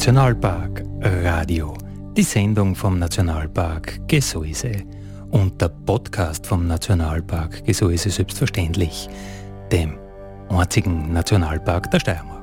Nationalpark Radio, die Sendung vom Nationalpark Gesäuse und der Podcast vom Nationalpark Gesäuse selbstverständlich, dem einzigen Nationalpark der Steiermark.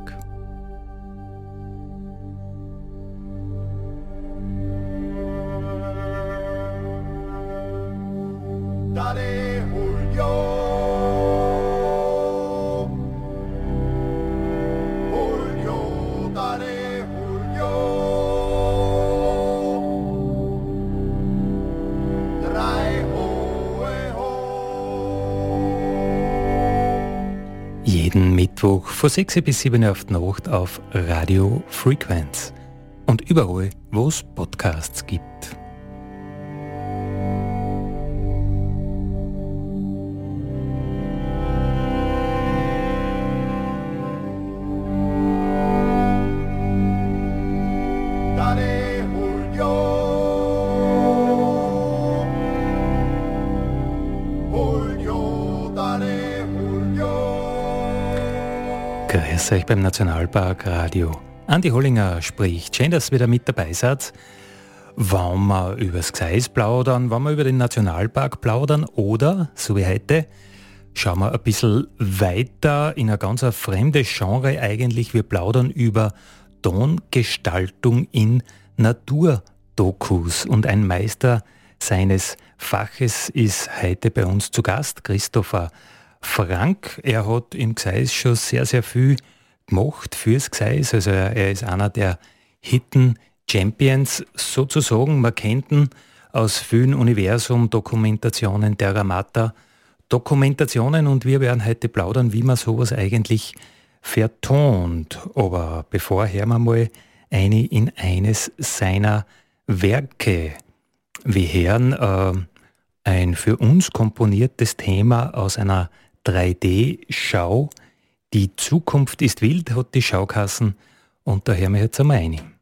Mittwoch von 6 bis 7 auf die Nacht auf Radio Frequenz und überall, wo es Podcasts gibt. Grüß euch beim Nationalpark Radio. Andi Hollinger spricht. Schön, dass ihr wieder mit dabei seid. Wollen wir über das Gseis plaudern, wollen wir über den Nationalpark plaudern oder, so wie heute, schauen wir ein bisschen weiter in ein ganz fremdes Genre eigentlich. Wir plaudern über Tongestaltung in Naturdokus und ein Meister seines Faches ist heute bei uns zu Gast, Christopher Frank, er hat im Gseis schon sehr, sehr viel gemacht fürs Gseis. Also er ist einer der Hidden Champions sozusagen. Man kennt ihn aus vielen Universum-Dokumentationen, der Ramata Dokumentationen und wir werden heute plaudern, wie man sowas eigentlich vertont. Aber bevor hören wir mal eine in eines seiner Werke. Wir hören äh, ein für uns komponiertes Thema aus einer 3D-Schau. Die Zukunft ist wild, hat die Schaukassen und da hören wir jetzt einmal rein.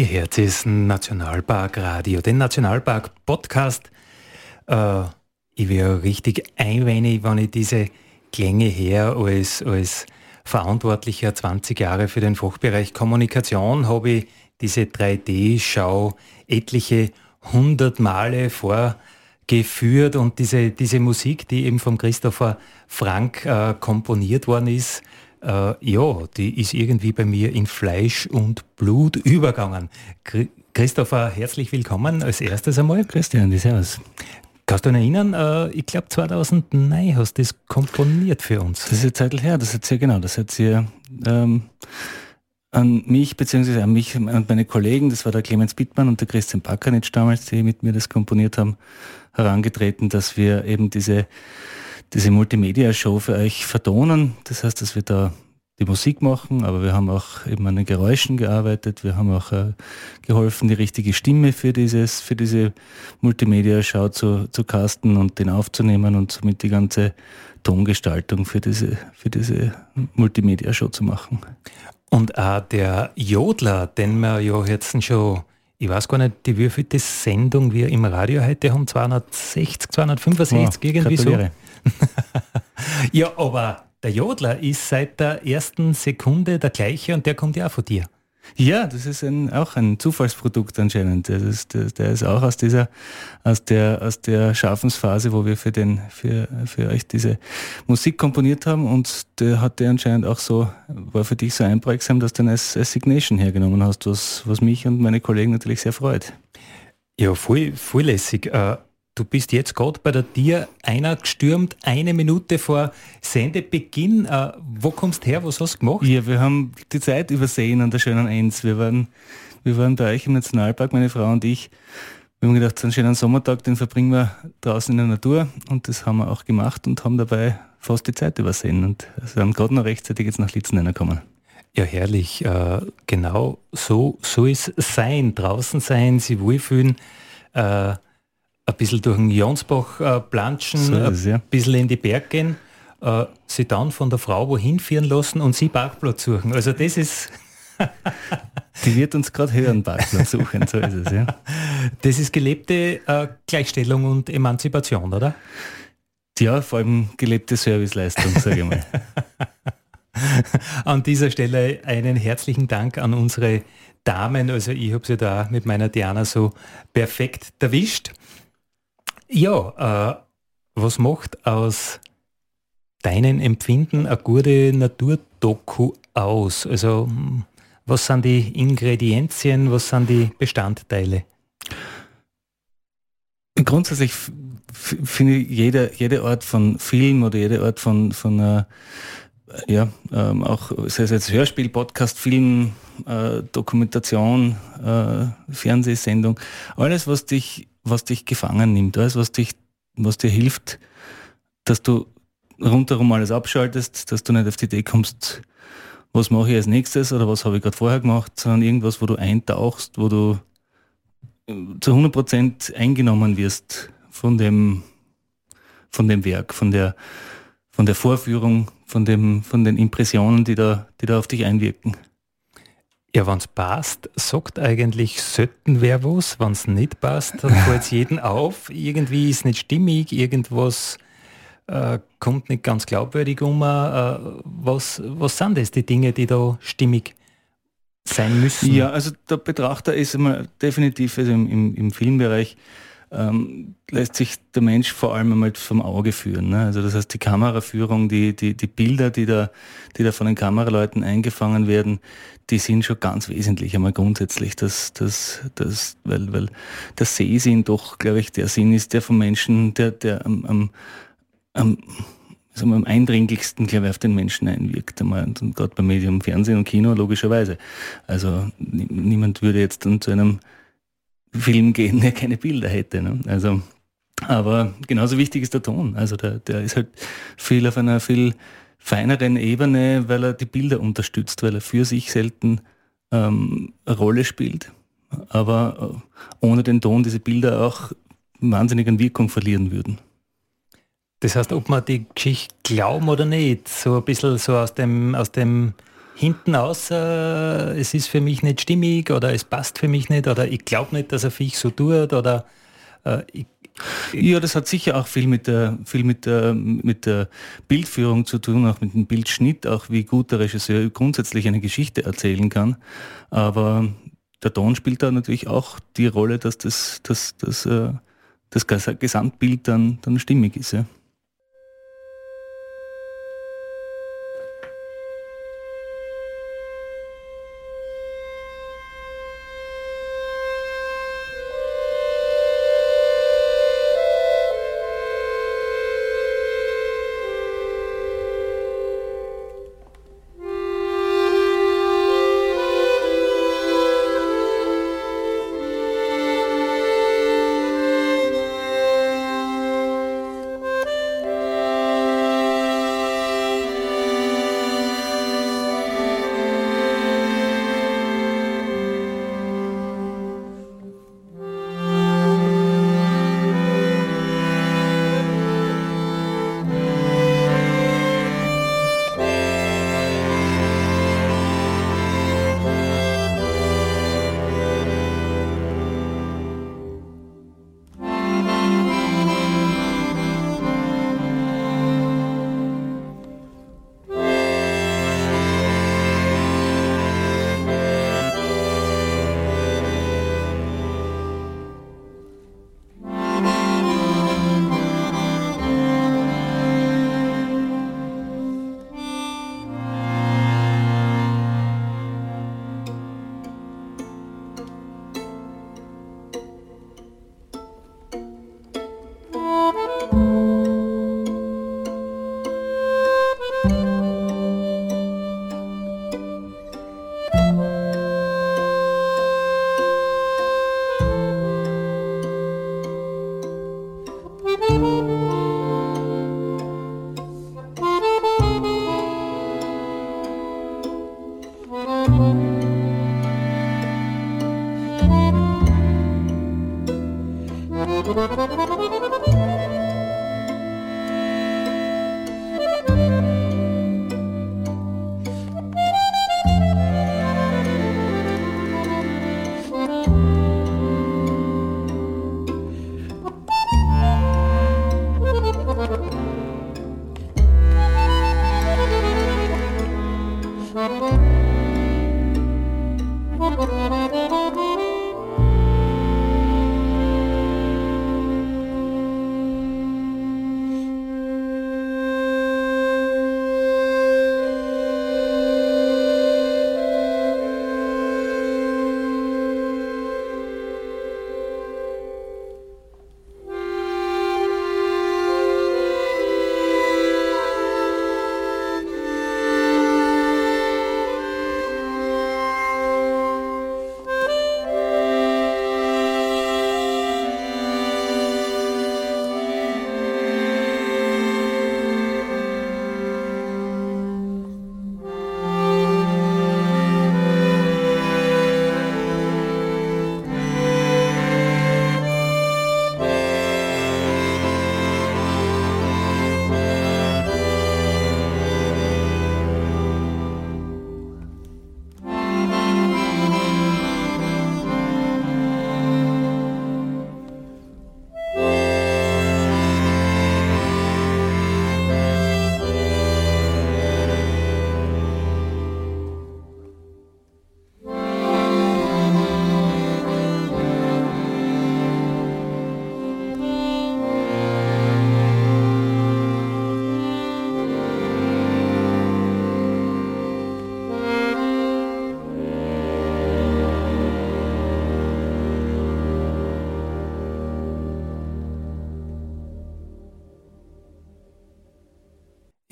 Ihr Herz ist Nationalpark Radio, den Nationalpark Podcast. Äh, ich wäre richtig einweinig, wenn ich diese Klänge her als, als Verantwortlicher 20 Jahre für den Fachbereich Kommunikation habe ich diese 3D-Schau etliche hundert Male vorgeführt und diese, diese Musik, die eben von Christopher Frank äh, komponiert worden ist, äh, ja, die ist irgendwie bei mir in Fleisch und Blut übergangen. Christopher, herzlich willkommen als erstes einmal. Christian, servus. Kannst du dich erinnern, äh, ich glaube 2009 hast du das komponiert für uns. Das ist eine Zeit her, das hat sie genau, das hat sie ähm, an mich beziehungsweise an mich und meine Kollegen, das war der Clemens Bittmann und der Christian Bakanitsch damals, die mit mir das komponiert haben, herangetreten, dass wir eben diese diese Multimedia-Show für euch vertonen. Das heißt, dass wir da die Musik machen, aber wir haben auch eben an den Geräuschen gearbeitet. Wir haben auch äh, geholfen, die richtige Stimme für dieses, für diese Multimedia-Show zu, zu casten und den aufzunehmen und somit die ganze Tongestaltung für diese, für diese Multimedia-Show zu machen. Und auch der Jodler, den wir ja jetzt schon, ich weiß gar nicht, die wievielte Sendung wir im Radio heute haben, 260, 265, oh, irgendwie so. ja, aber der Jodler ist seit der ersten Sekunde der gleiche und der kommt ja auch von dir. Ja, das ist ein, auch ein Zufallsprodukt anscheinend. Das ist, der, der, ist auch aus dieser, aus der, aus der Schaffensphase, wo wir für den, für, für euch diese Musik komponiert haben und der hat der anscheinend auch so, war für dich so einprägsam, dass du dann als, als Signation hergenommen hast, was, was mich und meine Kollegen natürlich sehr freut. Ja, voll, voll lässig. Äh, Du bist jetzt gerade bei der Tier einer gestürmt, eine Minute vor Sendebeginn. Äh, wo kommst du her? Was hast du gemacht? Ja, wir haben die Zeit übersehen an der schönen Enz. Wir waren, wir waren bei euch im Nationalpark, meine Frau und ich. Wir haben gedacht, so einen schönen Sommertag, den verbringen wir draußen in der Natur. Und das haben wir auch gemacht und haben dabei fast die Zeit übersehen. Und also haben gerade noch rechtzeitig jetzt nach Litzen kommen. Ja, herrlich. Äh, genau so soll es sein. Draußen sein, sie wohlfühlen. Äh, ein bisschen durch den Jonsbach äh, planschen, so ein ja. bisschen in die Berg gehen, äh, sie dann von der Frau wohin führen lassen und sie Parkplatz suchen. Also das ist... die wird uns gerade hören, Parkplatz suchen, so ist es, ja. Das ist gelebte äh, Gleichstellung und Emanzipation, oder? Ja, vor allem gelebte Serviceleistung, sage ich mal. an dieser Stelle einen herzlichen Dank an unsere Damen. Also ich habe sie da mit meiner Diana so perfekt erwischt. Ja, äh, was macht aus deinen Empfinden eine gute Naturdoku aus? Also was sind die Ingredienzien, was sind die Bestandteile? Grundsätzlich finde ich jede, jede Art von Film oder jede Art von, von äh, ja, ähm, auch sei es jetzt Hörspiel, Podcast, Film, äh, Dokumentation, äh, Fernsehsendung, alles, was dich was dich gefangen nimmt, alles, was, dich, was dir hilft, dass du rundherum alles abschaltest, dass du nicht auf die Idee kommst, was mache ich als nächstes oder was habe ich gerade vorher gemacht, sondern irgendwas, wo du eintauchst, wo du äh, zu 100% eingenommen wirst von dem, von dem Werk, von der, von der Vorführung, von, dem, von den Impressionen, die da, die da auf dich einwirken. Ja, wenn es passt, sagt eigentlich selten wer was. Wenn es nicht passt, dann fällt es jeden auf. Irgendwie ist nicht stimmig, irgendwas äh, kommt nicht ganz glaubwürdig um. Äh, was, was sind das, die Dinge, die da stimmig sein müssen? Ja, also der Betrachter ist immer definitiv also im, im, im Filmbereich ähm, lässt sich der Mensch vor allem einmal vom Auge führen. Ne? Also das heißt, die Kameraführung, die, die, die Bilder, die da, die da von den Kameraleuten eingefangen werden, die sind schon ganz wesentlich einmal grundsätzlich, dass, dass, dass, weil, weil der Sehsinn doch, glaube ich, der Sinn ist, der vom Menschen, der, der am, am, am wir, am eindringlichsten, glaube ich, auf den Menschen einwirkt. Und gerade beim Medium Fernsehen und Kino logischerweise. Also niemand würde jetzt dann zu einem Film gehen, der keine Bilder hätte. Ne? Also, aber genauso wichtig ist der Ton. Also der, der ist halt viel auf einer viel feineren Ebene, weil er die Bilder unterstützt, weil er für sich selten ähm, eine Rolle spielt. Aber äh, ohne den Ton diese Bilder auch wahnsinnig an Wirkung verlieren würden. Das heißt, ob man die Geschichte glauben oder nicht, so ein bisschen so aus dem, aus dem hinten aus, äh, es ist für mich nicht stimmig oder es passt für mich nicht oder ich glaube nicht, dass er Viech so tut oder äh, ich, ja, das hat sicher auch viel mit der, viel mit der, mit der Bildführung zu tun, auch mit dem Bildschnitt, auch wie gut der Regisseur grundsätzlich eine Geschichte erzählen kann. Aber der Ton spielt da natürlich auch die Rolle, dass das, dass, äh, das Gesamtbild dann, dann stimmig ist. Ja.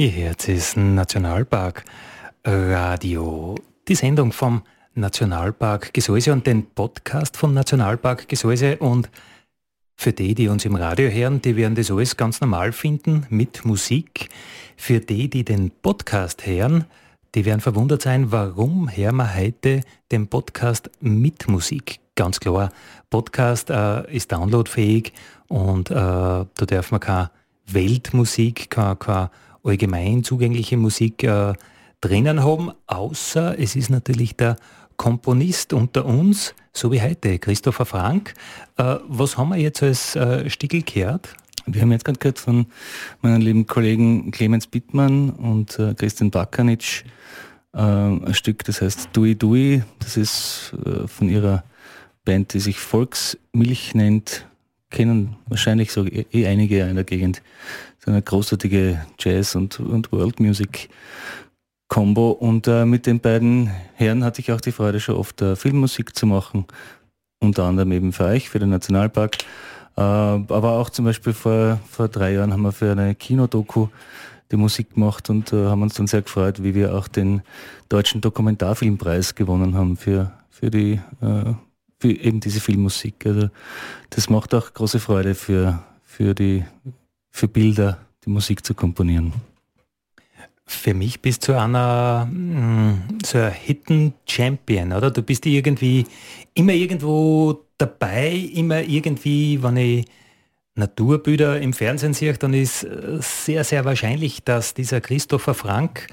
Ihr Herz ist Nationalpark Radio. Die Sendung vom Nationalpark Gesäuse und den Podcast vom Nationalpark Gesäuse und für die, die uns im Radio hören, die werden das alles ganz normal finden mit Musik. Für die, die den Podcast hören, die werden verwundert sein, warum hören wir heute den Podcast mit Musik. Ganz klar, Podcast äh, ist downloadfähig und äh, da darf man keine Weltmusik, keine, keine allgemein zugängliche Musik äh, drinnen haben, außer es ist natürlich der Komponist unter uns, so wie heute, Christopher Frank. Äh, was haben wir jetzt als äh, Stickel gehört? Wir haben jetzt gerade gehört von meinen lieben Kollegen Clemens Bittmann und äh, Christian Bakanitsch äh, ein Stück, das heißt Dui Dui. Das ist äh, von ihrer Band, die sich Volksmilch nennt. Kennen wahrscheinlich so eh, eh einige in der Gegend. Ist eine großartige Jazz- und, und World Music Combo. Und äh, mit den beiden Herren hatte ich auch die Freude, schon oft äh, Filmmusik zu machen. Unter anderem eben für euch, für den Nationalpark. Äh, aber auch zum Beispiel vor, vor drei Jahren haben wir für eine Kinodoku die Musik gemacht und äh, haben uns dann sehr gefreut, wie wir auch den deutschen Dokumentarfilmpreis gewonnen haben für, für die äh, für eben diese Filmmusik. Also das macht auch große Freude für, für die für Bilder die Musik zu komponieren. Für mich bist du einer mm, so ein Hidden Champion, oder? Du bist irgendwie immer irgendwo dabei, immer irgendwie, wenn ich Naturbilder im Fernsehen sehe, dann ist äh, sehr, sehr wahrscheinlich, dass dieser Christopher Frank,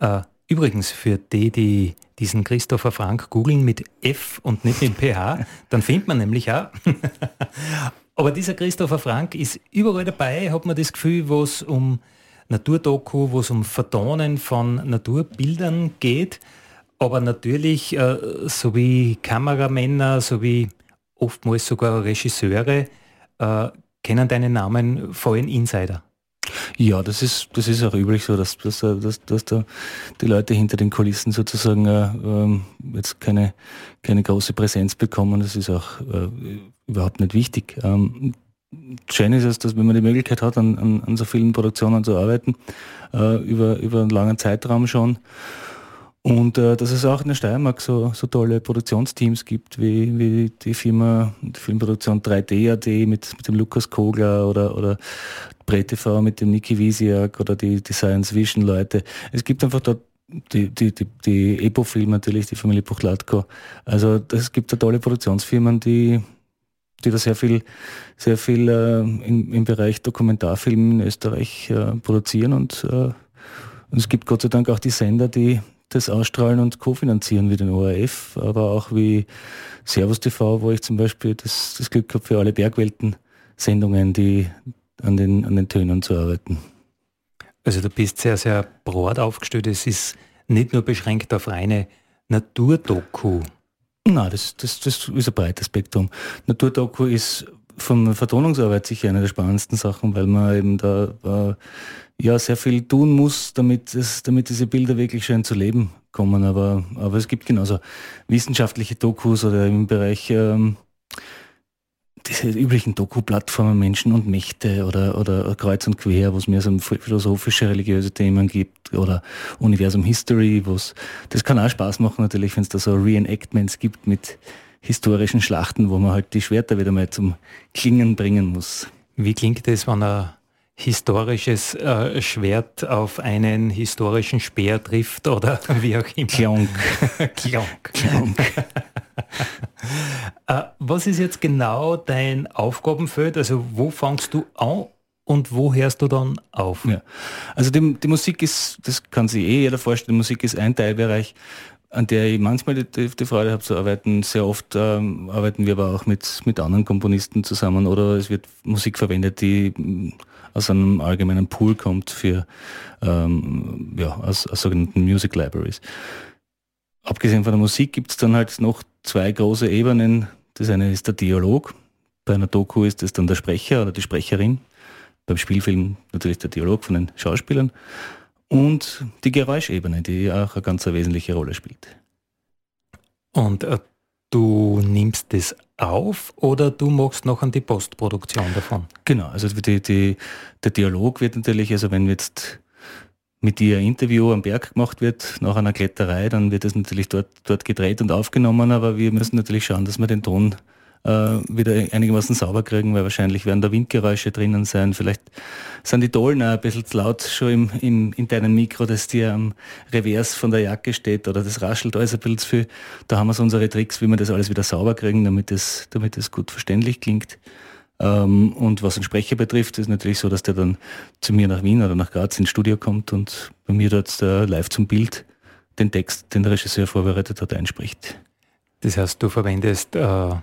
äh, übrigens für die, die diesen Christopher Frank googeln mit F und nicht mit PH, dann findet man nämlich auch. Aber dieser Christopher Frank ist überall dabei, hat man das Gefühl, wo es um Naturdoku, wo es um Vertonen von Naturbildern geht. Aber natürlich, äh, so wie Kameramänner, so wie oftmals sogar Regisseure, äh, kennen deinen Namen vor allem Insider. Ja, das ist, das ist auch üblich so, dass, dass, dass, dass da die Leute hinter den Kulissen sozusagen äh, ähm, jetzt keine, keine große Präsenz bekommen. Das ist auch äh, überhaupt nicht wichtig. Ähm, schön ist es, dass wenn man die Möglichkeit hat, an, an, an so vielen Produktionen zu arbeiten, äh, über, über einen langen Zeitraum schon, und äh, dass es auch in der Steiermark so, so tolle Produktionsteams gibt, wie, wie die Firma, die Filmproduktion 3D.at mit, mit dem Lukas Kogler oder, oder BreTV mit dem Niki Wiesiak oder die, die Science Vision Leute. Es gibt einfach dort die, die, die, die Epo-Film natürlich, die Familie Buchlatko. Also es gibt da tolle Produktionsfirmen, die, die da sehr viel, sehr viel äh, im, im Bereich Dokumentarfilm in Österreich äh, produzieren und, äh, und es gibt Gott sei Dank auch die Sender, die, das ausstrahlen und kofinanzieren wie den ORF, aber auch wie Servus TV, wo ich zum Beispiel das, das Glück habe, für alle Bergwelten-Sendungen, die an den, an den Tönen zu arbeiten. Also du bist sehr, sehr breit aufgestellt. Es ist nicht nur beschränkt auf reine Naturdoku. Nein, das, das, das ist ein breites Spektrum. Naturdoku ist von der Vertonungsarbeit sicher eine der spannendsten Sachen, weil man eben da äh, ja sehr viel tun muss, damit, es, damit diese Bilder wirklich schön zu leben kommen. Aber, aber es gibt genauso wissenschaftliche Dokus oder im Bereich ähm, diese üblichen Doku-Plattformen Menschen und Mächte oder, oder Kreuz und Quer, wo es mehr so philosophische, religiöse Themen gibt oder Universum History, wo es, das kann auch Spaß machen natürlich, wenn es da so Reenactments gibt mit historischen Schlachten, wo man halt die Schwerter wieder mal zum Klingen bringen muss. Wie klingt es, wenn er historisches äh, Schwert auf einen historischen Speer trifft oder wie auch immer. Klonk. Klonk. Klonk. äh, was ist jetzt genau dein Aufgabenfeld? Also wo fangst du an und wo hörst du dann auf? Ja. Also die, die Musik ist, das kann sich eh jeder vorstellen, Musik ist ein Teilbereich, an der ich manchmal die, die Freude habe zu arbeiten. Sehr oft ähm, arbeiten wir aber auch mit, mit anderen Komponisten zusammen oder es wird Musik verwendet, die aus einem allgemeinen Pool kommt für ähm, ja, aus, aus sogenannten Music Libraries. Abgesehen von der Musik gibt es dann halt noch zwei große Ebenen. Das eine ist der Dialog. Bei einer Doku ist es dann der Sprecher oder die Sprecherin. Beim Spielfilm natürlich der Dialog von den Schauspielern. Und die Geräuschebene, die auch eine ganz wesentliche Rolle spielt. Und äh, du nimmst das auf oder du machst noch an die Postproduktion davon? Genau, also die, die, der Dialog wird natürlich, also wenn jetzt mit dir ein Interview am Berg gemacht wird, nach einer Kletterei, dann wird es natürlich dort, dort gedreht und aufgenommen, aber wir müssen natürlich schauen, dass wir den Ton äh, wieder einigermaßen sauber kriegen, weil wahrscheinlich werden da Windgeräusche drinnen sein. Vielleicht sind die Dollen auch ein bisschen zu laut schon im, im, in deinem Mikro, das dir am Revers von der Jacke steht oder das raschelt alles ein bisschen zu viel. Da haben wir so unsere Tricks, wie wir das alles wieder sauber kriegen, damit es, damit es gut verständlich klingt. Ähm, und was den Sprecher betrifft, ist natürlich so, dass der dann zu mir nach Wien oder nach Graz ins Studio kommt und bei mir dort äh, live zum Bild den Text, den der Regisseur vorbereitet hat, einspricht. Das heißt, du verwendest äh,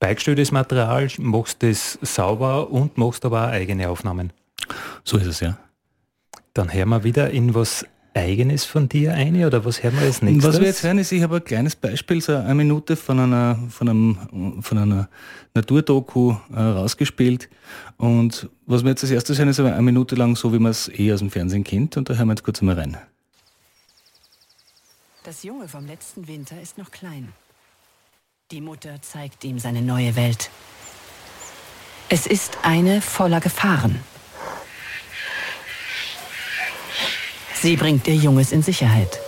beigestelltes Material, machst es sauber und machst aber auch eigene Aufnahmen. So ist es, ja. Dann hören wir wieder in was Eigenes von dir ein oder was hören wir als nächstes? Was wir jetzt hören ist, ich habe ein kleines Beispiel, so eine Minute von einer, von einem, von einer Naturdoku äh, rausgespielt und was wir jetzt als erstes hören ist eine Minute lang so, wie man es eh aus dem Fernsehen kennt und da hören wir jetzt kurz mal rein. Das Junge vom letzten Winter ist noch klein. Die Mutter zeigt ihm seine neue Welt. Es ist eine voller Gefahren. Sie bringt ihr Junges in Sicherheit.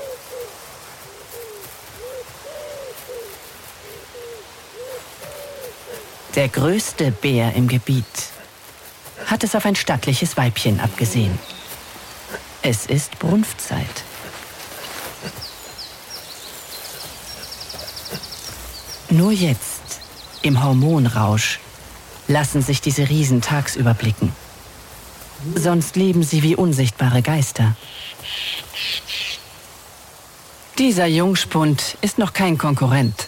Der größte Bär im Gebiet hat es auf ein stattliches Weibchen abgesehen. Es ist Brunftzeit. Nur jetzt, im Hormonrausch, lassen sich diese Riesen tagsüber blicken. Sonst leben sie wie unsichtbare Geister. Dieser Jungspund ist noch kein Konkurrent.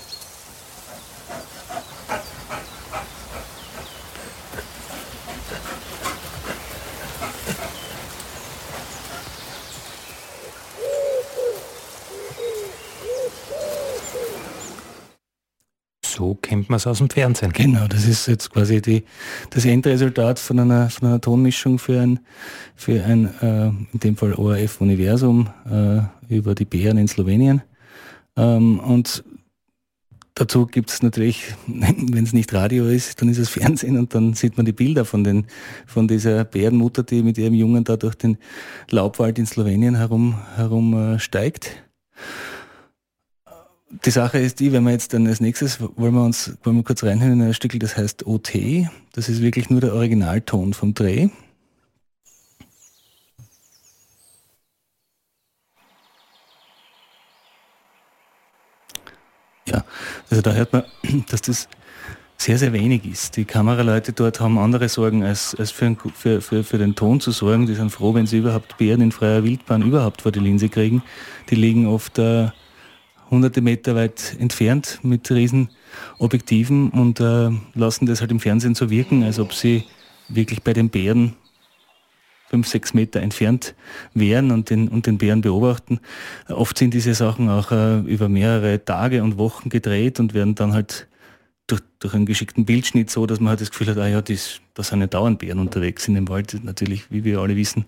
so kennt man es aus dem Fernsehen. Genau, das ist jetzt quasi die, das Endresultat von einer, von einer Tonmischung für ein, für ein äh, in dem Fall ORF-Universum äh, über die Bären in Slowenien. Ähm, und dazu gibt es natürlich, wenn es nicht Radio ist, dann ist es Fernsehen und dann sieht man die Bilder von, den, von dieser Bärenmutter, die mit ihrem Jungen da durch den Laubwald in Slowenien herum, herum äh, die Sache ist die, wenn wir jetzt dann als nächstes, wollen wir uns wollen wir kurz reinhören in ein Stück, das heißt OT. Das ist wirklich nur der Originalton vom Dreh. Ja, also da hört man, dass das sehr, sehr wenig ist. Die Kameraleute dort haben andere Sorgen, als, als für, für, für, für den Ton zu sorgen. Die sind froh, wenn sie überhaupt Bären in freier Wildbahn überhaupt vor die Linse kriegen. Die liegen oft äh, hunderte Meter weit entfernt mit riesen Objektiven und äh, lassen das halt im Fernsehen so wirken, als ob sie wirklich bei den Bären fünf, sechs Meter entfernt wären und den, und den Bären beobachten. Oft sind diese Sachen auch äh, über mehrere Tage und Wochen gedreht und werden dann halt durch, durch einen geschickten Bildschnitt so, dass man halt das Gefühl hat, ah ja, das, da sind ja dauernd Bären unterwegs in dem Wald. Natürlich, wie wir alle wissen,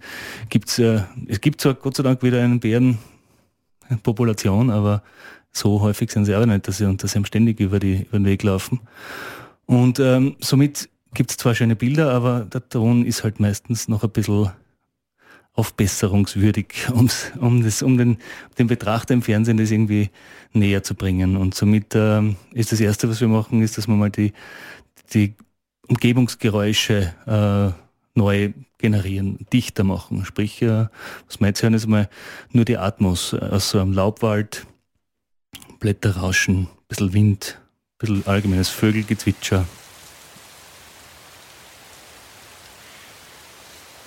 gibt's, äh, es gibt zwar Gott sei Dank wieder einen Bären, Population, aber so häufig sind sie auch nicht, dass sie, dass sie ständig über, die, über den Weg laufen. Und ähm, somit gibt es zwar schöne Bilder, aber der Ton ist halt meistens noch ein bisschen aufbesserungswürdig, um's, um, das, um den, den Betrachter im Fernsehen das irgendwie näher zu bringen. Und somit ähm, ist das Erste, was wir machen, ist, dass wir mal die, die Umgebungsgeräusche äh, neu generieren, dichter machen. Sprich, äh, was wir jetzt hören, ist mal nur die Atmos aus so einem Laubwald, Blätterrauschen, ein bisschen Wind, ein bisschen allgemeines Vögelgezwitscher.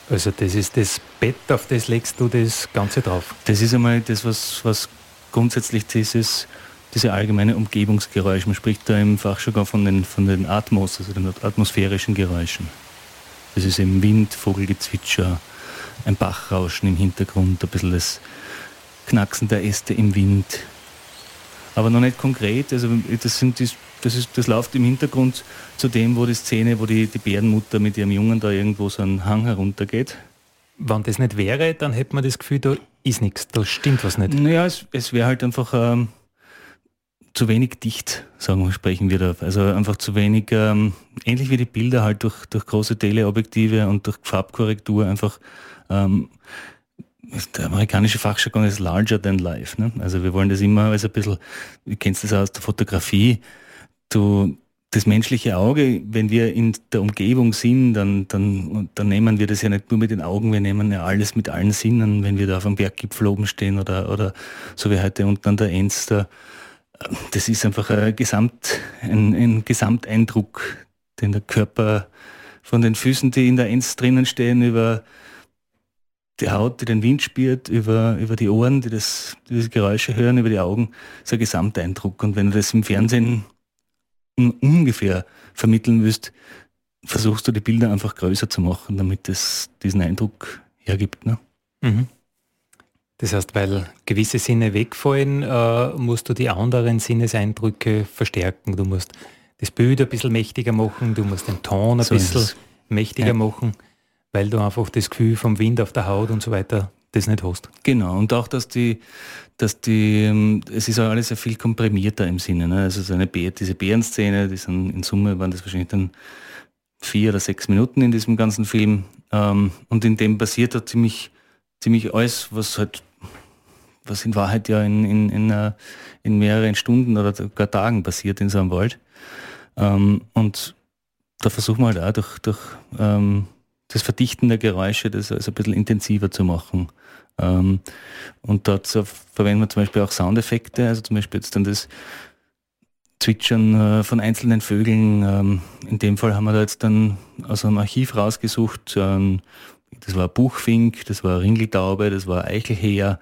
Also das ist das Bett, auf das legst du das Ganze drauf? Das ist einmal das, was, was grundsätzlich dieses, diese allgemeine Umgebungsgeräusch, man spricht da im Fachjargon von den, von den Atmos, also den atmosphärischen Geräuschen. Das ist eben Wind, Vogelgezwitscher, ein Bachrauschen im Hintergrund, ein bisschen das Knacksen der Äste im Wind. Aber noch nicht konkret. Also das, sind das, ist, das läuft im Hintergrund zu dem, wo die Szene, wo die, die Bärenmutter mit ihrem Jungen da irgendwo so einen Hang heruntergeht. Wenn das nicht wäre, dann hätte man das Gefühl, da ist nichts, da stimmt was nicht. Naja, es, es wäre halt einfach ähm, zu wenig dicht, sagen wir, sprechen wir da. Also einfach zu wenig, ähm, ähnlich wie die Bilder halt durch, durch große Teleobjektive und durch Farbkorrektur einfach, ähm, der amerikanische Fachjargon ist larger than life. Ne? Also wir wollen das immer als ein bisschen, du kennst das aus der Fotografie, du, das menschliche Auge, wenn wir in der Umgebung sind, dann, dann, dann nehmen wir das ja nicht nur mit den Augen, wir nehmen ja alles mit allen Sinnen, wenn wir da auf einem Berggipfel oben stehen oder, oder so wie heute unten an der da, das ist einfach ein, Gesamt, ein, ein Gesamteindruck, den der Körper von den Füßen, die in der Enz drinnen stehen, über die Haut, die den Wind spürt, über, über die Ohren, die, das, die diese Geräusche hören, über die Augen, so ein Gesamteindruck. Und wenn du das im Fernsehen ungefähr vermitteln willst, versuchst du die Bilder einfach größer zu machen, damit es diesen Eindruck hergibt. Ne? Mhm. Das heißt, weil gewisse Sinne wegfallen, äh, musst du die anderen Sinneseindrücke verstärken. Du musst das Bild ein bisschen mächtiger machen, du musst den Ton ein so bisschen mächtiger ja. machen, weil du einfach das Gefühl vom Wind auf der Haut und so weiter das nicht hast. Genau, und auch, dass die, dass die, ähm, es ist alles sehr viel komprimierter im Sinne. Ne? Also so eine Bär, diese Bärenszene, die sind in Summe waren das wahrscheinlich dann vier oder sechs Minuten in diesem ganzen Film. Ähm, und in dem passiert da ziemlich, ziemlich alles, was halt was in Wahrheit ja in, in, in, uh, in mehreren Stunden oder gar Tagen passiert in so einem Wald. Ähm, und da versuchen wir halt auch durch, durch ähm, das Verdichten der Geräusche das also ein bisschen intensiver zu machen. Ähm, und dazu verwenden wir zum Beispiel auch Soundeffekte, also zum Beispiel jetzt dann das Zwitschern äh, von einzelnen Vögeln. Ähm, in dem Fall haben wir da jetzt dann aus einem Archiv rausgesucht, ähm, das war Buchfink, das war Ringeltaube, das war Eichelheer,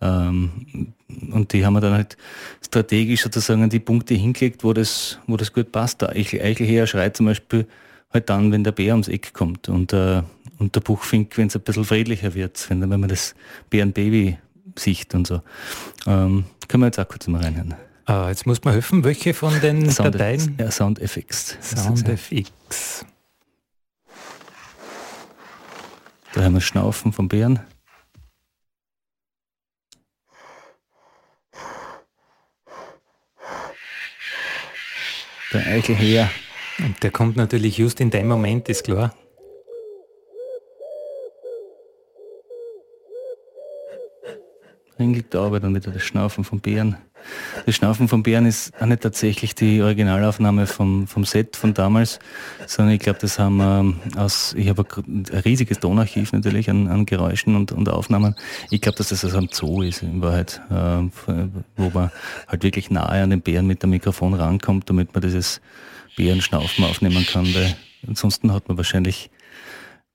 ähm, und die haben wir dann halt strategisch sozusagen an die Punkte hingelegt, wo das, wo das gut passt. Der Eichel, Eichelheer schreit zum Beispiel halt dann, wenn der Bär ums Eck kommt und, äh, und der Buchfink, wenn es ein bisschen friedlicher wird, wenn, wenn man das Bärenbaby sieht und so. Ähm, können wir jetzt auch kurz mal reinhören. Ah, jetzt muss man helfen, welche von den Sound Dateien? Ja, SoundFX. SoundFX. Da haben wir Schnaufen vom Bären. Der Eichel her. Und der kommt natürlich just in dem Moment, ist klar. Ringeltaube, dann wieder das Schnaufen von Bären. Das Schnaufen von Bären ist auch nicht tatsächlich die Originalaufnahme vom, vom Set von damals, sondern ich glaube, das haben wir aus, ich habe ein riesiges Tonarchiv natürlich an, an Geräuschen und, und Aufnahmen. Ich glaube, dass das aus einem Zoo ist in Wahrheit, äh, wo man halt wirklich nahe an den Bären mit dem Mikrofon rankommt, damit man dieses Bärenschnaufen aufnehmen kann, weil ansonsten hat man wahrscheinlich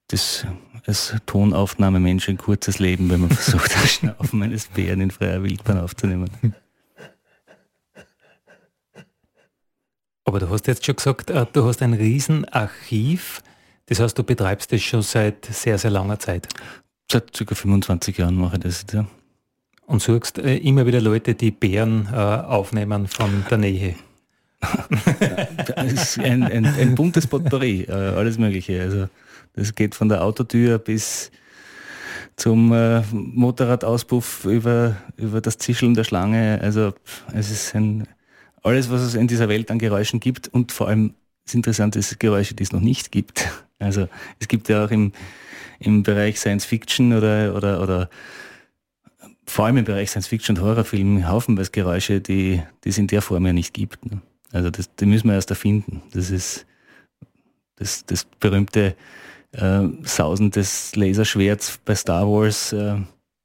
das als Tonaufnahmemensch ein kurzes Leben, wenn man versucht, das Schnaufen eines Bären in freier Wildbahn aufzunehmen. Aber du hast jetzt schon gesagt, äh, du hast ein Riesenarchiv. Das heißt, du betreibst das schon seit sehr, sehr langer Zeit. Seit ca. 25 Jahren mache ich das, ja. Und suchst äh, immer wieder Leute, die Bären äh, aufnehmen von der Nähe. ein, ein, ein buntes Potpourri, äh, alles Mögliche. Also das geht von der Autotür bis zum äh, Motorradauspuff über, über das Zischeln der Schlange. Also es ist ein alles, was es in dieser Welt an Geräuschen gibt und vor allem das Interessante ist Geräusche, die es noch nicht gibt. Also es gibt ja auch im, im Bereich Science Fiction oder, oder, oder vor allem im Bereich Science Fiction und Horrorfilmen haufenweise Geräusche, die, die es in der Form ja nicht gibt. Ne? Also das, die müssen wir erst erfinden. Das ist das, das berühmte äh, Sausen des Laserschwerts bei Star Wars. Äh,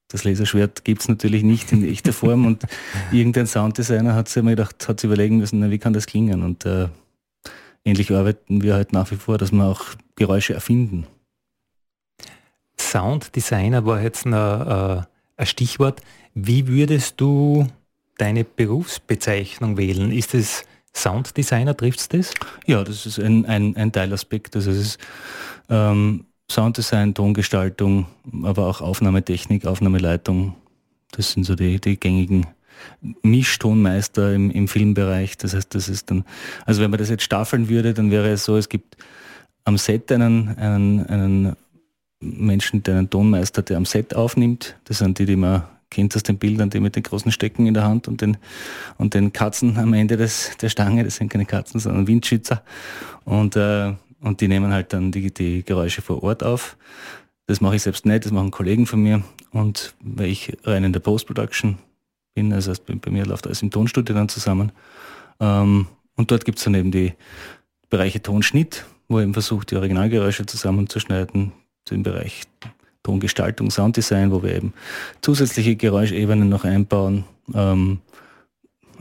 das Laserschwert gibt es natürlich nicht in echter Form und irgendein Sounddesigner hat sich gedacht, hat sich überlegen müssen, na, wie kann das klingen? Und äh, ähnlich arbeiten wir halt nach wie vor, dass wir auch Geräusche erfinden. Sounddesigner war jetzt ein, äh, ein Stichwort. Wie würdest du deine Berufsbezeichnung wählen? Ist es Sounddesigner, trifft es das? Ja, das ist ein, ein, ein Teilaspekt. Also es ist ähm, Sounddesign, Tongestaltung, aber auch Aufnahmetechnik, Aufnahmeleitung. Das sind so die, die gängigen Mischtonmeister im, im Filmbereich. Das heißt, das ist dann, also wenn man das jetzt staffeln würde, dann wäre es so, es gibt am Set einen, einen, einen Menschen, der einen Tonmeister, der am Set aufnimmt. Das sind die, die man kennt aus den Bildern, die mit den großen Stecken in der Hand und den, und den Katzen am Ende des, der Stange. Das sind keine Katzen, sondern Windschützer. Und äh, und die nehmen halt dann die, die Geräusche vor Ort auf. Das mache ich selbst nicht, das machen Kollegen von mir. Und weil ich rein in der Post-Production bin, also bei mir läuft alles im Tonstudio dann zusammen. Ähm, und dort gibt es dann eben die Bereiche Tonschnitt, wo eben versucht, die Originalgeräusche zusammenzuschneiden, den Bereich Tongestaltung, Sounddesign, wo wir eben zusätzliche Geräuschebenen noch einbauen, ähm,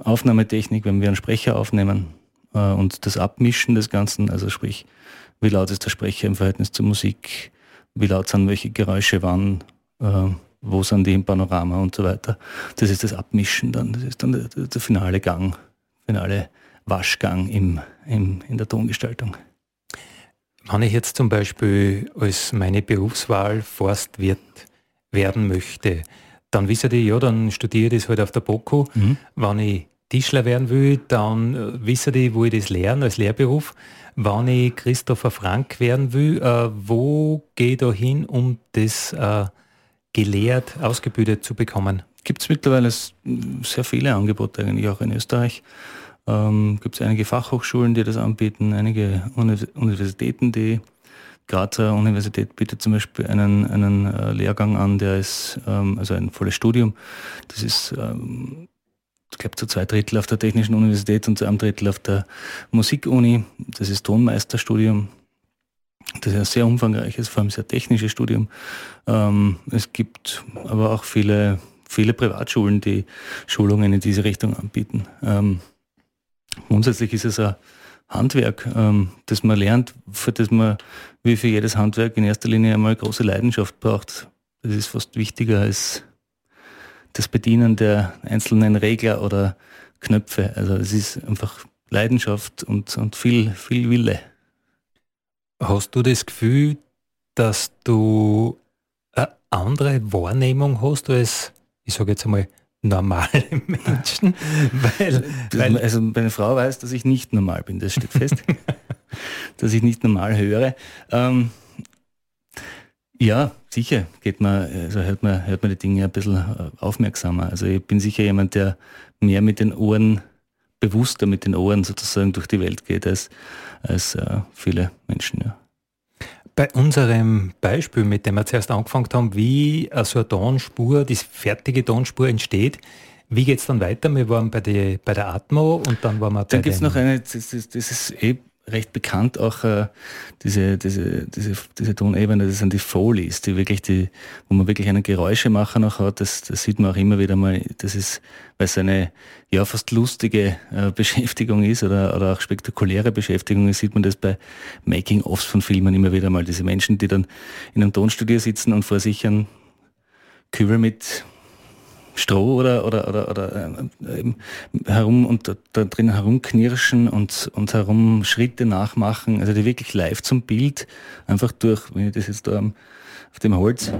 Aufnahmetechnik, wenn wir einen Sprecher aufnehmen äh, und das Abmischen des Ganzen, also sprich wie laut ist der Sprecher im Verhältnis zur Musik, wie laut sind welche Geräusche wann, äh, wo sind die im Panorama und so weiter. Das ist das Abmischen dann, das ist dann der, der finale Gang, finale Waschgang im, im, in der Tongestaltung. Wenn ich jetzt zum Beispiel als meine Berufswahl Forstwirt werden möchte, dann wisst ihr, ja, dann studiere ich das halt auf der BOKU. Mhm. Wenn ich Tischler werden will, dann äh, wissen die, wo ich das lerne als Lehrberuf. Wenn ich Christopher Frank werden will, äh, wo gehe ich da hin, um das äh, gelehrt, ausgebildet zu bekommen? Gibt es mittlerweile sehr viele Angebote eigentlich auch in Österreich. Ähm, Gibt es einige Fachhochschulen, die das anbieten, einige Universitäten, die Grazer Universität bietet zum Beispiel einen, einen äh, Lehrgang an, der ist ähm, also ein volles Studium. Das ist ähm, ich glaube zu zwei Drittel auf der Technischen Universität und zu einem Drittel auf der Musikuni. Das ist Tonmeisterstudium. Das ist ein sehr umfangreiches, vor allem sehr technisches Studium. Ähm, es gibt aber auch viele, viele Privatschulen, die Schulungen in diese Richtung anbieten. Ähm, grundsätzlich ist es ein Handwerk, ähm, das man lernt, für das man wie für jedes Handwerk in erster Linie einmal große Leidenschaft braucht. Das ist fast wichtiger als das Bedienen der einzelnen Regler oder Knöpfe. Also es ist einfach Leidenschaft und, und viel, viel Wille. Hast du das Gefühl, dass du eine andere Wahrnehmung hast als, ich sage jetzt einmal, normale Menschen? weil, weil also meine Frau weiß, dass ich nicht normal bin, das steht fest. dass ich nicht normal höre. Ähm, ja, sicher geht man, also hört man, hört man die Dinge ein bisschen äh, aufmerksamer. Also ich bin sicher jemand, der mehr mit den Ohren, bewusster mit den Ohren sozusagen durch die Welt geht als, als äh, viele Menschen, ja. Bei unserem Beispiel, mit dem wir zuerst angefangen haben, wie so eine Tonspur, die fertige Tonspur entsteht, wie geht es dann weiter? Wir waren bei, die, bei der Atmo und dann waren wir dann bei Dann gibt es noch eine, das ist, das ist eh recht bekannt auch äh, diese, diese, diese, diese Tonebene, das sind die Folies, die wirklich die, wo man wirklich einen Geräuschemacher noch hat, das, das sieht man auch immer wieder mal, das ist, weil es eine ja fast lustige äh, Beschäftigung ist oder, oder auch spektakuläre Beschäftigung ist, sieht man das bei Making-ofs von Filmen immer wieder mal, diese Menschen, die dann in einem Tonstudio sitzen und vor sich einen Kübel mit Stroh oder, oder, oder, oder äh, herum und da, da, drin herumknirschen und, und herum Schritte nachmachen, also die wirklich live zum Bild, einfach durch, wenn ich das jetzt da auf dem Holz,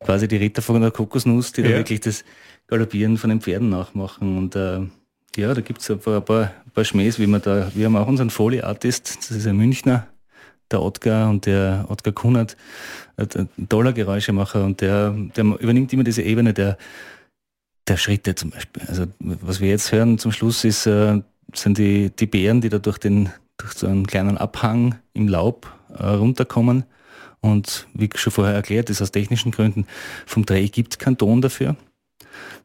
quasi die Ritter von der Kokosnuss, die ja. da wirklich das Galoppieren von den Pferden nachmachen und äh, ja, da gibt es ein paar, ein paar, ein paar Schmähs, wie man da, wir haben auch unseren Foley-Artist, das ist ein Münchner, der Ottgar und der Ottgar Kunert, ein toller Geräuschemacher und der, der übernimmt immer diese Ebene der, der Schritte zum Beispiel. Also was wir jetzt hören zum Schluss ist, äh, sind die, die Bären, die da durch, den, durch so einen kleinen Abhang im Laub äh, runterkommen. Und wie schon vorher erklärt, ist aus technischen Gründen vom Dreh gibt es keinen Ton dafür.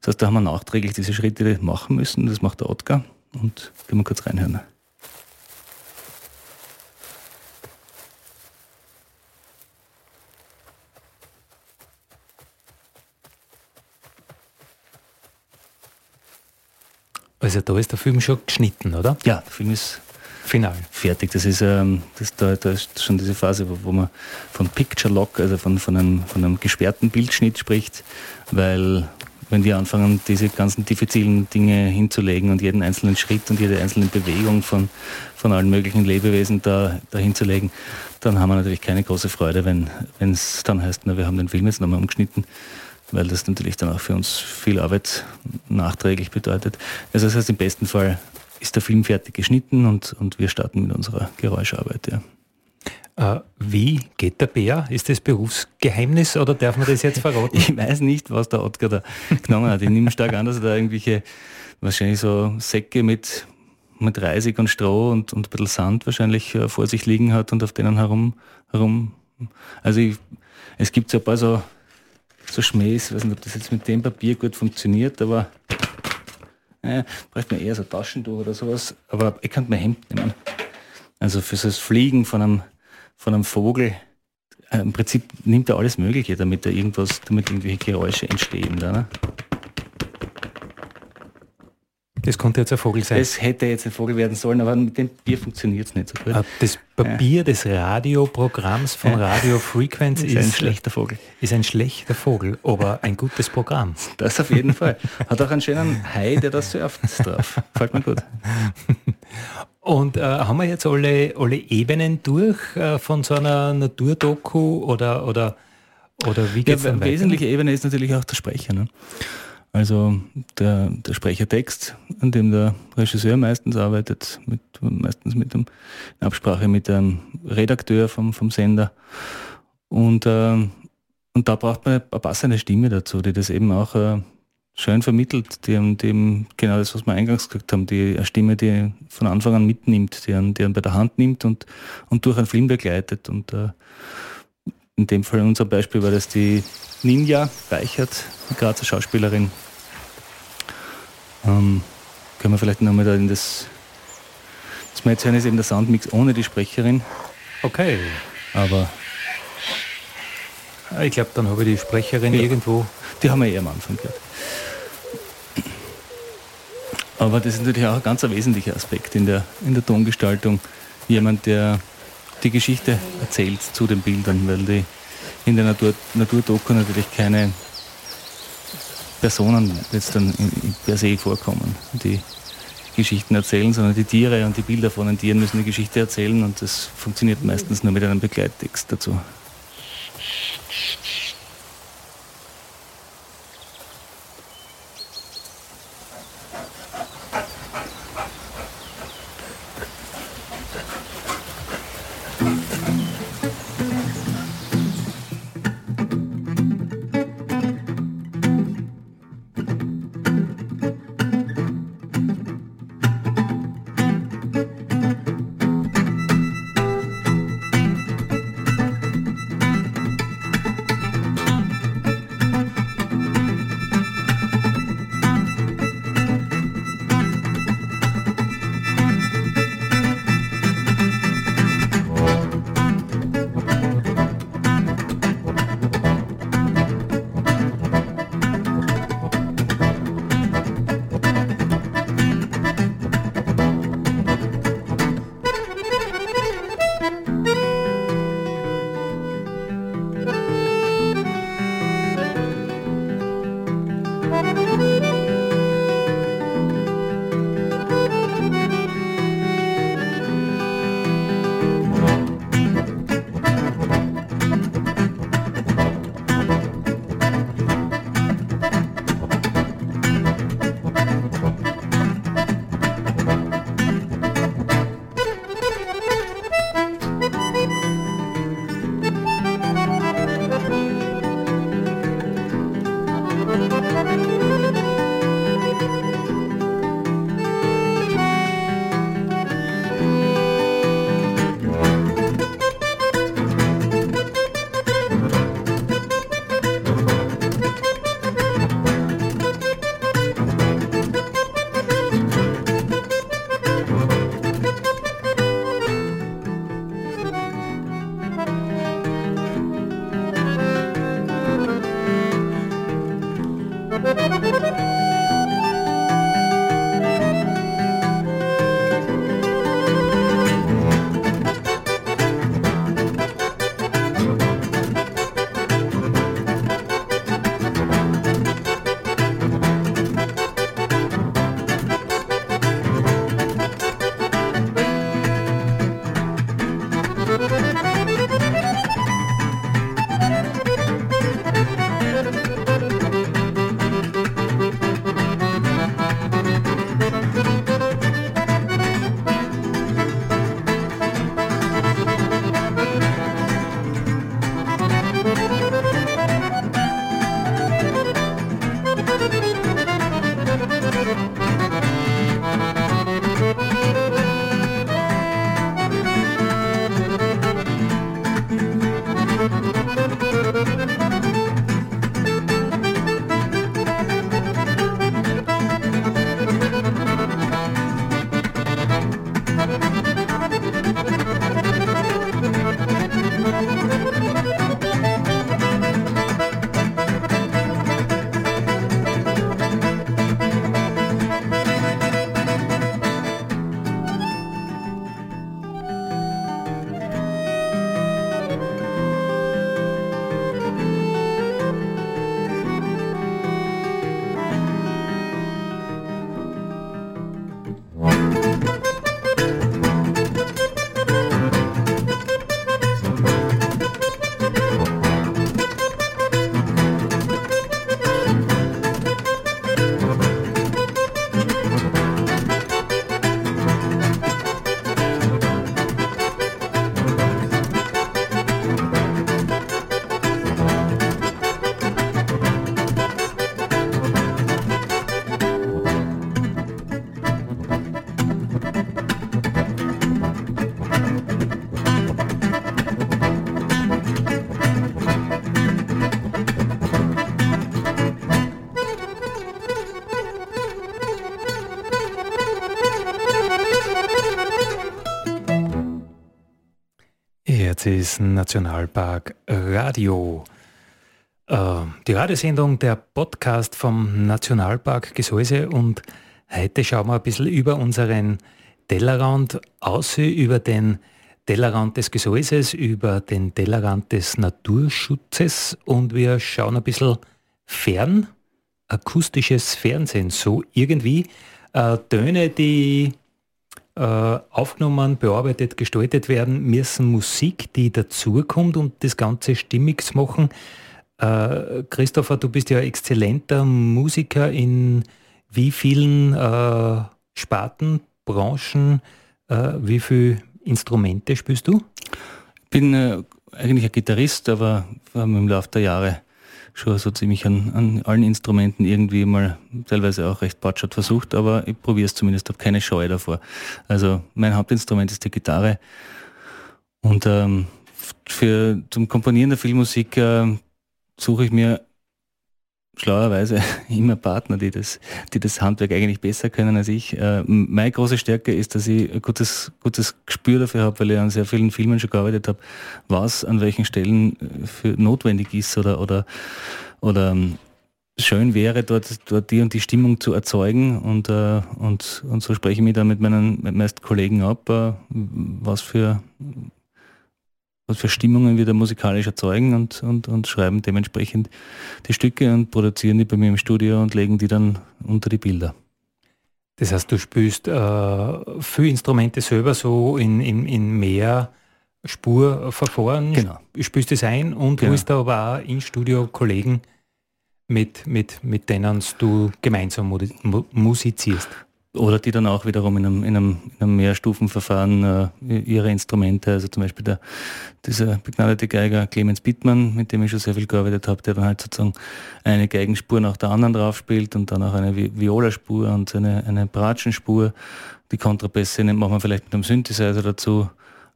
Das heißt, da haben wir nachträglich diese Schritte machen müssen. Das macht der Ottgar. Und können wir kurz reinhören. Also da ist der Film schon geschnitten, oder? Ja, der Film ist final fertig. Das ist, ähm, das, da, da ist schon diese Phase, wo, wo man von Picture Lock, also von, von, einem, von einem gesperrten Bildschnitt spricht, weil wenn wir anfangen, diese ganzen diffizilen Dinge hinzulegen und jeden einzelnen Schritt und jede einzelne Bewegung von, von allen möglichen Lebewesen da, da hinzulegen, dann haben wir natürlich keine große Freude, wenn es dann heißt, na, wir haben den Film jetzt nochmal umgeschnitten weil das natürlich dann auch für uns viel Arbeit nachträglich bedeutet. Also das heißt, im besten Fall ist der Film fertig geschnitten und, und wir starten mit unserer Geräuscharbeit. Ja. Äh, wie geht der Bär? Ist das Berufsgeheimnis oder darf man das jetzt verraten? ich weiß nicht, was der Ottgar da genommen hat. Ich nehme stark an, dass er da irgendwelche, wahrscheinlich so Säcke mit, mit Reisig und Stroh und, und ein bisschen Sand wahrscheinlich äh, vor sich liegen hat und auf denen herum, herum also ich, es gibt so ein paar so so Schmähs. Ich weiß nicht, ob das jetzt mit dem Papier gut funktioniert, aber äh, braucht man eher so Taschentuch oder sowas. Aber ich könnte mein Hemd nehmen. Also für so das Fliegen von einem, von einem Vogel. Äh, Im Prinzip nimmt er alles Mögliche, damit da irgendwas, damit irgendwelche Geräusche entstehen. Da, ne? Das konnte jetzt ein Vogel sein. Es hätte jetzt ein Vogel werden sollen, aber mit dem Bier funktioniert es nicht so gut. Ah, das Papier ja. des Radioprogramms von ja. Radio Frequency ist, ist, ein schlechter Vogel. Ist ein schlechter Vogel, aber ein gutes Programm. Das auf jeden Fall. Hat auch einen schönen Hai, der das surft drauf. Fällt mir gut. Und äh, haben wir jetzt alle, alle Ebenen durch äh, von so einer Naturdoku oder, oder, oder wie geht's ja, Eine wesentliche Ebene ist natürlich auch der Sprecher. Ne? Also der, der Sprechertext, an dem der Regisseur meistens arbeitet, mit, meistens mit dem, in Absprache mit dem Redakteur vom, vom Sender. Und, äh, und da braucht man eine passende Stimme dazu, die das eben auch äh, schön vermittelt, die, die genau das, was wir eingangs gesagt haben, die eine Stimme, die von Anfang an mitnimmt, die einen, die einen bei der Hand nimmt und, und durch einen Film begleitet. Und äh, in dem Fall in unserem Beispiel war das die Ninja Beichert, die Grazer Schauspielerin. Ähm, können wir vielleicht nochmal da in das. Das wir jetzt hören, ist eben der Soundmix ohne die Sprecherin. Okay. Aber. Ich glaube, dann habe ich die Sprecherin ja, irgendwo. Die haben wir eh am Anfang gehört. Aber das ist natürlich auch ein ganz wesentlicher Aspekt in der, in der Tongestaltung. Jemand, der die Geschichte erzählt zu den Bildern, weil die in der Natur, Naturdoku natürlich keine Personen jetzt dann per se vorkommen, die Geschichten erzählen, sondern die Tiere und die Bilder von den Tieren müssen die Geschichte erzählen und das funktioniert meistens nur mit einem Begleittext dazu. Ist Nationalpark Radio. Äh, die Radiosendung, der Podcast vom Nationalpark Gesäuse und heute schauen wir ein bisschen über unseren Tellerrand aus, über den Tellerrand des Gesäuses, über den Tellerrand des Naturschutzes und wir schauen ein bisschen fern, akustisches Fernsehen, so irgendwie äh, Töne, die aufgenommen, bearbeitet, gestaltet werden, müssen Musik, die dazukommt und das Ganze stimmig zu machen. Äh, Christopher, du bist ja exzellenter Musiker in wie vielen äh, Sparten, Branchen, äh, wie viele Instrumente spielst du? Ich bin äh, eigentlich ein Gitarrist, aber im Laufe der Jahre schon so ziemlich an, an allen Instrumenten irgendwie mal teilweise auch recht patschert versucht, aber ich probiere es zumindest, habe keine Scheu davor. Also mein Hauptinstrument ist die Gitarre und ähm, für zum Komponieren der Filmmusik äh, suche ich mir schlauerweise immer Partner, die das, die das Handwerk eigentlich besser können als ich. Äh, meine große Stärke ist, dass ich ein gutes, gutes Gespür dafür habe, weil ich an sehr vielen Filmen schon gearbeitet habe, was an welchen Stellen äh, für notwendig ist oder, oder, oder ähm, schön wäre, dort, dort die und die Stimmung zu erzeugen und, äh, und, und so spreche ich mich da mit meinen mit meisten Kollegen ab, was für was für Stimmungen wir da musikalisch erzeugen und, und, und schreiben dementsprechend die Stücke und produzieren die bei mir im Studio und legen die dann unter die Bilder. Das heißt, du spielst äh, für Instrumente selber so in, in, in mehr Spurverfahren, genau. spielst es ein und genau. holst da aber auch in Studio Kollegen mit, mit, mit denen du gemeinsam musizierst. Oder die dann auch wiederum in einem, in einem, in einem Mehrstufenverfahren äh, ihre Instrumente, also zum Beispiel der, dieser begnadete Geiger Clemens Bittmann, mit dem ich schon sehr viel gearbeitet habe, der dann halt sozusagen eine Geigenspur nach der anderen drauf spielt und dann auch eine Viola-Spur und eine, eine Bratschenspur. Die Kontrapässe nimmt man vielleicht mit einem Synthesizer dazu.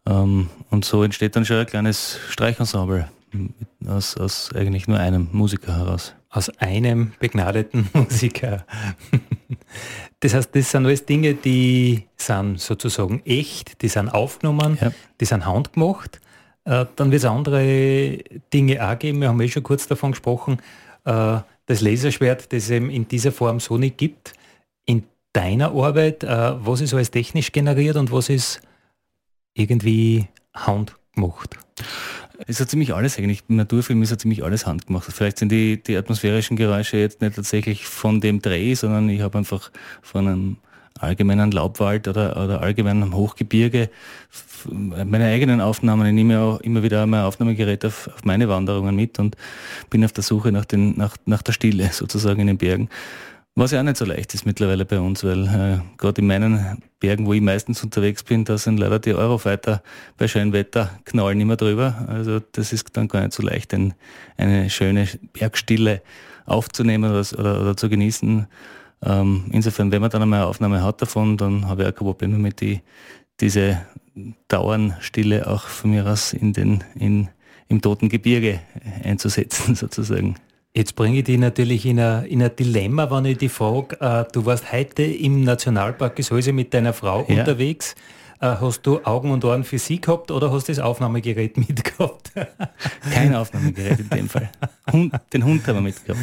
Ähm, und so entsteht dann schon ein kleines Streichensemble aus, aus eigentlich nur einem Musiker heraus. Aus einem begnadeten Musiker. Das heißt, das sind alles Dinge, die sind sozusagen echt, die sind aufgenommen, ja. die sind handgemacht. Äh, dann wird es andere Dinge auch geben. Wir haben eh schon kurz davon gesprochen, äh, das Laserschwert, das es eben in dieser Form so nicht gibt. In deiner Arbeit, äh, was ist alles technisch generiert und was ist irgendwie handgemacht? Es hat ziemlich alles eigentlich. Im Naturfilm ist ja ziemlich alles handgemacht. Vielleicht sind die, die atmosphärischen Geräusche jetzt nicht tatsächlich von dem Dreh, sondern ich habe einfach von einem allgemeinen Laubwald oder, oder allgemeinen Hochgebirge meine eigenen Aufnahmen. Ich nehme auch immer wieder mein Aufnahmegerät auf, auf meine Wanderungen mit und bin auf der Suche nach, den, nach, nach der Stille sozusagen in den Bergen. Was ja auch nicht so leicht ist mittlerweile bei uns, weil äh, gerade in meinen Bergen, wo ich meistens unterwegs bin, da sind leider die Eurofighter bei schönem Wetter knallen immer drüber. Also das ist dann gar nicht so leicht, ein, eine schöne Bergstille aufzunehmen oder, oder, oder zu genießen. Ähm, insofern, wenn man dann einmal eine Aufnahme hat davon, dann habe ich auch kein Problem damit, die, diese Dauernstille auch von mir aus in den, in, im toten Gebirge einzusetzen, sozusagen. Jetzt bringe ich dich natürlich in ein, in ein Dilemma, wenn ich dich frage, äh, du warst heute im Nationalpark Gesäuse mit deiner Frau ja. unterwegs. Äh, hast du Augen und Ohren für sie gehabt oder hast du das Aufnahmegerät mitgehabt? Kein Aufnahmegerät in dem Fall. Hund, den Hund haben wir mitgehabt.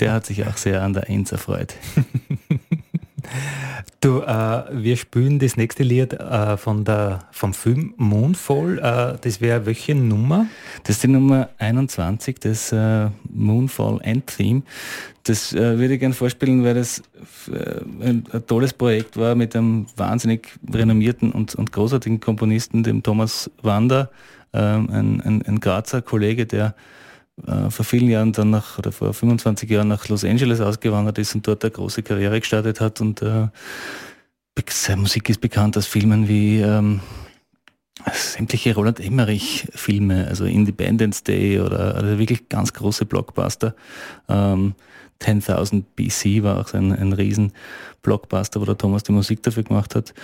Der hat sich auch sehr an der Eins erfreut. Du, äh, wir spielen das nächste Lied äh, von der, vom Film Moonfall. Äh, das wäre welche Nummer? Das ist die Nummer 21, das äh, Moonfall Endtheme. Das äh, würde ich gerne vorspielen, weil das äh, ein, ein, tolles Projekt war mit einem wahnsinnig renommierten und, und großartigen Komponisten, dem Thomas Wander, ähm, ein, ein, ein Grazer Kollege, der äh, vor vielen Jahren dann nach, oder vor 25 Jahren nach Los Angeles ausgewandert ist und dort eine große Karriere gestartet hat. Und äh, seine Musik ist bekannt aus Filmen wie ähm, sämtliche Roland Emmerich-Filme, also Independence Day oder also wirklich ganz große Blockbuster. Ähm, 10.000 BC war auch ein, ein riesen Blockbuster, wo der Thomas die Musik dafür gemacht hat.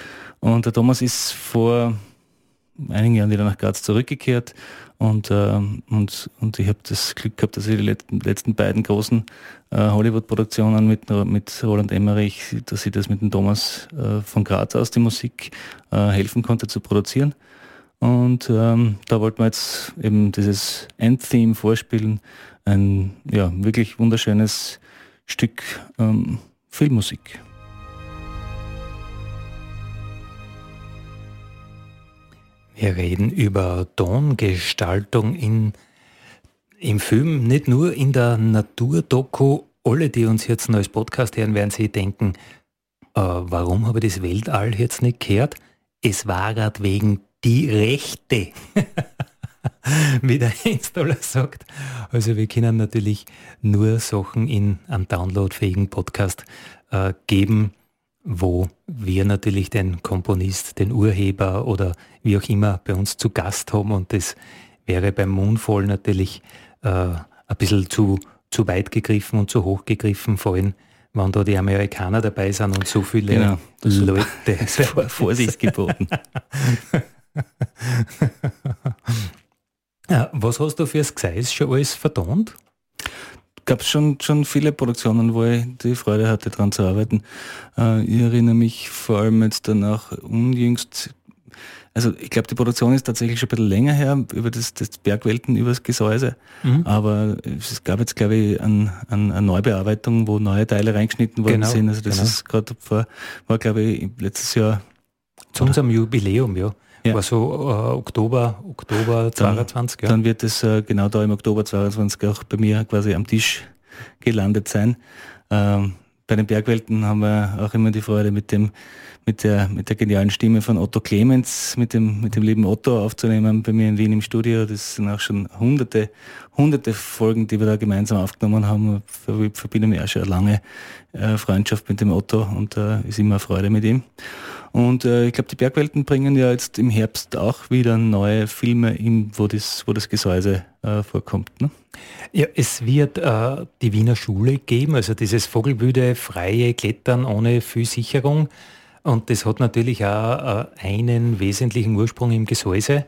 Und der Thomas ist vor einigen Jahren wieder nach Graz zurückgekehrt und, äh, und, und ich habe das Glück gehabt, dass ich die letzten, letzten beiden großen äh, Hollywood-Produktionen mit, mit Roland Emmerich, dass ich das mit dem Thomas äh, von Graz aus die Musik äh, helfen konnte zu produzieren. Und ähm, da wollten wir jetzt eben dieses Endtheme vorspielen. Ein ja, wirklich wunderschönes Stück ähm, Filmmusik. Wir reden über Tongestaltung in, im Film, nicht nur in der Naturdoku. Alle, die uns jetzt noch als Podcast hören, werden sich denken, äh, warum habe ich das Weltall jetzt nicht gehört? Es war gerade wegen die Rechte, wie der Installer sagt. Also wir können natürlich nur Sachen in einem downloadfähigen Podcast äh, geben, wo wir natürlich den Komponist, den Urheber oder wie auch immer bei uns zu Gast haben und das wäre beim Moonfall natürlich äh, ein bisschen zu, zu weit gegriffen und zu hoch gegriffen, vor allem wenn da die Amerikaner dabei sind und so viele genau, Leute. Das war Vorsicht geboten. was hast du fürs Gseis schon alles vertont? Gab es schon, schon viele Produktionen, wo ich die Freude hatte, daran zu arbeiten. Äh, ich erinnere mich vor allem jetzt danach unjüngst, also ich glaube, die Produktion ist tatsächlich schon ein bisschen länger her, über das, das Bergwelten, über das Gesäuse. Mhm. Aber es gab jetzt, glaube ich, an, an eine Neubearbeitung, wo neue Teile reingeschnitten worden genau, sind. Also das genau. ist gerade vor, war, glaube ich, letztes Jahr. Zu unserem Jubiläum, ja. Ja. War so äh, Oktober, Oktober dann, 22, ja. Dann wird es äh, genau da im Oktober 22 auch bei mir quasi am Tisch gelandet sein. Ähm, bei den Bergwelten haben wir auch immer die Freude mit dem, mit der, mit der genialen Stimme von Otto Clemens, mit dem, mit dem lieben Otto aufzunehmen bei mir in Wien im Studio. Das sind auch schon hunderte, hunderte Folgen, die wir da gemeinsam aufgenommen haben. Ich verbinde mir auch schon eine lange äh, Freundschaft mit dem Otto und äh, ist immer eine Freude mit ihm. Und äh, ich glaube, die Bergwelten bringen ja jetzt im Herbst auch wieder neue Filme, in, wo, das, wo das Gesäuse äh, vorkommt. Ne? Ja, es wird äh, die Wiener Schule geben, also dieses vogelwüde, freie Klettern ohne viel Sicherung. Und das hat natürlich auch äh, einen wesentlichen Ursprung im Gesäuse.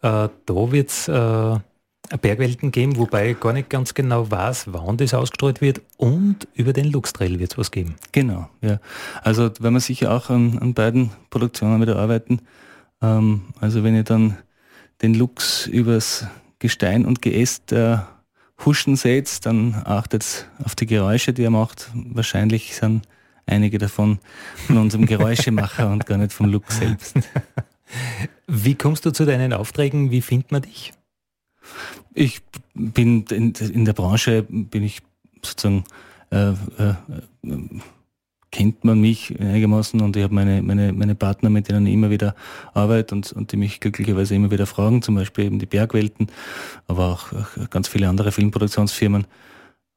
Äh, da wird es Bergwelten geben, wobei ich gar nicht ganz genau weiß, wann das ausgestrahlt wird und über den Luxtrail wird es was geben. Genau, ja. Also wenn wir sicher auch an, an beiden Produktionen wieder arbeiten. Ähm, also wenn ihr dann den Lux übers Gestein und Geäst äh, huschen seht, dann achtet auf die Geräusche, die er macht. Wahrscheinlich sind einige davon von unserem Geräuschemacher und gar nicht vom Lux selbst. Wie kommst du zu deinen Aufträgen? Wie findet man dich? Ich bin in, in der Branche, bin ich sozusagen, äh, äh, kennt man mich einigermaßen und ich habe meine, meine, meine Partner, mit denen ich immer wieder arbeite und, und die mich glücklicherweise immer wieder fragen, zum Beispiel eben die Bergwelten, aber auch, auch ganz viele andere Filmproduktionsfirmen.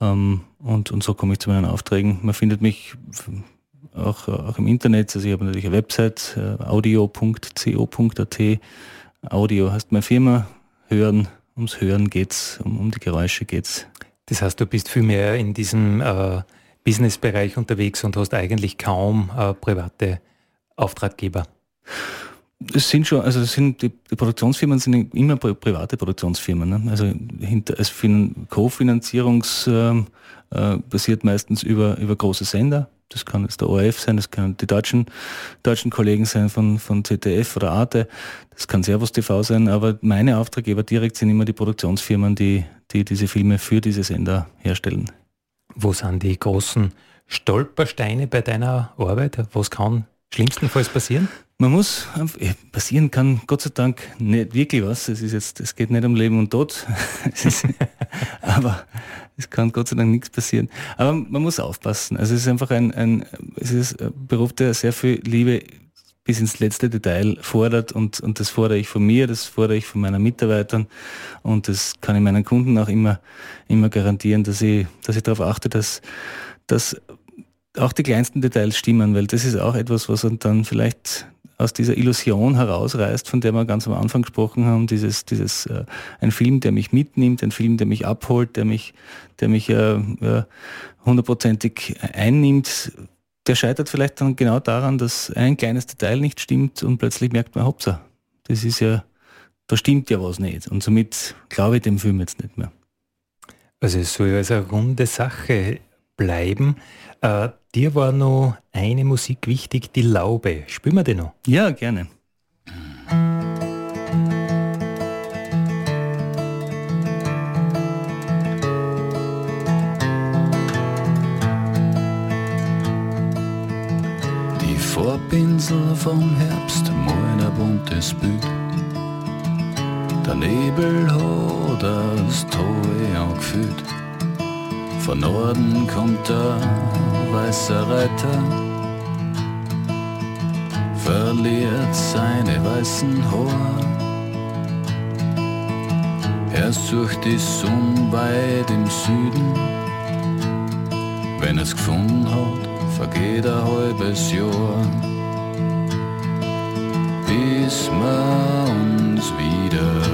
Ähm, und, und so komme ich zu meinen Aufträgen. Man findet mich auch, auch im Internet, also ich habe natürlich eine Website, äh, audio.co.at. Audio heißt meine Firma, hören ums Hören geht's, um, um die Geräusche geht's. Das heißt, du bist viel mehr in diesem äh, Businessbereich unterwegs und hast eigentlich kaum äh, private Auftraggeber. Es sind schon, also sind die, die, Produktionsfirmen sind immer private Produktionsfirmen. Ne? Also hinter, als Co-Finanzierungs äh, äh, passiert meistens über, über große Sender. Das kann jetzt der ORF sein, das können die deutschen, deutschen Kollegen sein von, von ZDF oder Arte, das kann Servus TV sein, aber meine Auftraggeber direkt sind immer die Produktionsfirmen, die, die diese Filme für diese Sender herstellen. Wo sind die großen Stolpersteine bei deiner Arbeit? Was kann schlimmstenfalls passieren? Man muss, passieren kann Gott sei Dank nicht wirklich was. Es ist jetzt, es geht nicht um Leben und Tod. aber es kann Gott sei Dank nichts passieren. Aber man muss aufpassen. Also es ist einfach ein, ein es ist ein Beruf, der sehr viel Liebe bis ins letzte Detail fordert und, und das fordere ich von mir, das fordere ich von meinen Mitarbeitern und das kann ich meinen Kunden auch immer, immer garantieren, dass ich, dass ich darauf achte, dass, dass auch die kleinsten Details stimmen, weil das ist auch etwas, was dann vielleicht aus dieser Illusion herausreißt, von der wir ganz am Anfang gesprochen haben, dieses, dieses äh, ein Film, der mich mitnimmt, ein Film, der mich abholt, der mich, der mich äh, hundertprozentig äh, einnimmt, der scheitert vielleicht dann genau daran, dass ein kleines Detail nicht stimmt und plötzlich merkt man, hoppsa, das ist ja, da stimmt ja was nicht. Und somit glaube ich dem Film jetzt nicht mehr. Also es soll also eine runde Sache bleiben dir war noch eine Musik wichtig, die Laube. Spielen wir die noch? Ja, gerne. Die Vorpinsel vom Herbst, moin ein buntes Bild. Der Nebel hat das Tor angefüllt. Von Norden kommt der weiße Reiter, verliert seine weißen Haare. Er sucht die Sonne weit im Süden. Wenn es gefunden hat, vergeht ein halbes Jahr. Bis wir uns wiedersehen.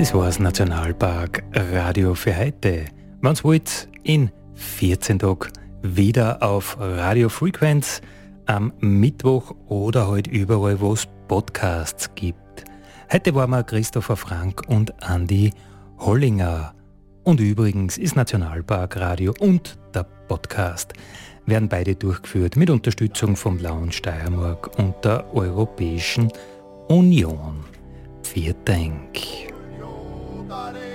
Das war das Nationalpark Radio für heute. Ihr wollt, in 14 Tagen wieder auf Radio Frequenz am Mittwoch oder heute halt überall, wo es Podcasts gibt. Heute waren wir Christopher Frank und Andy Hollinger. Und übrigens ist Nationalpark Radio und der Podcast werden beide durchgeführt mit Unterstützung vom Lauen Steiermark und der Europäischen Union. Vielen Dank. everybody.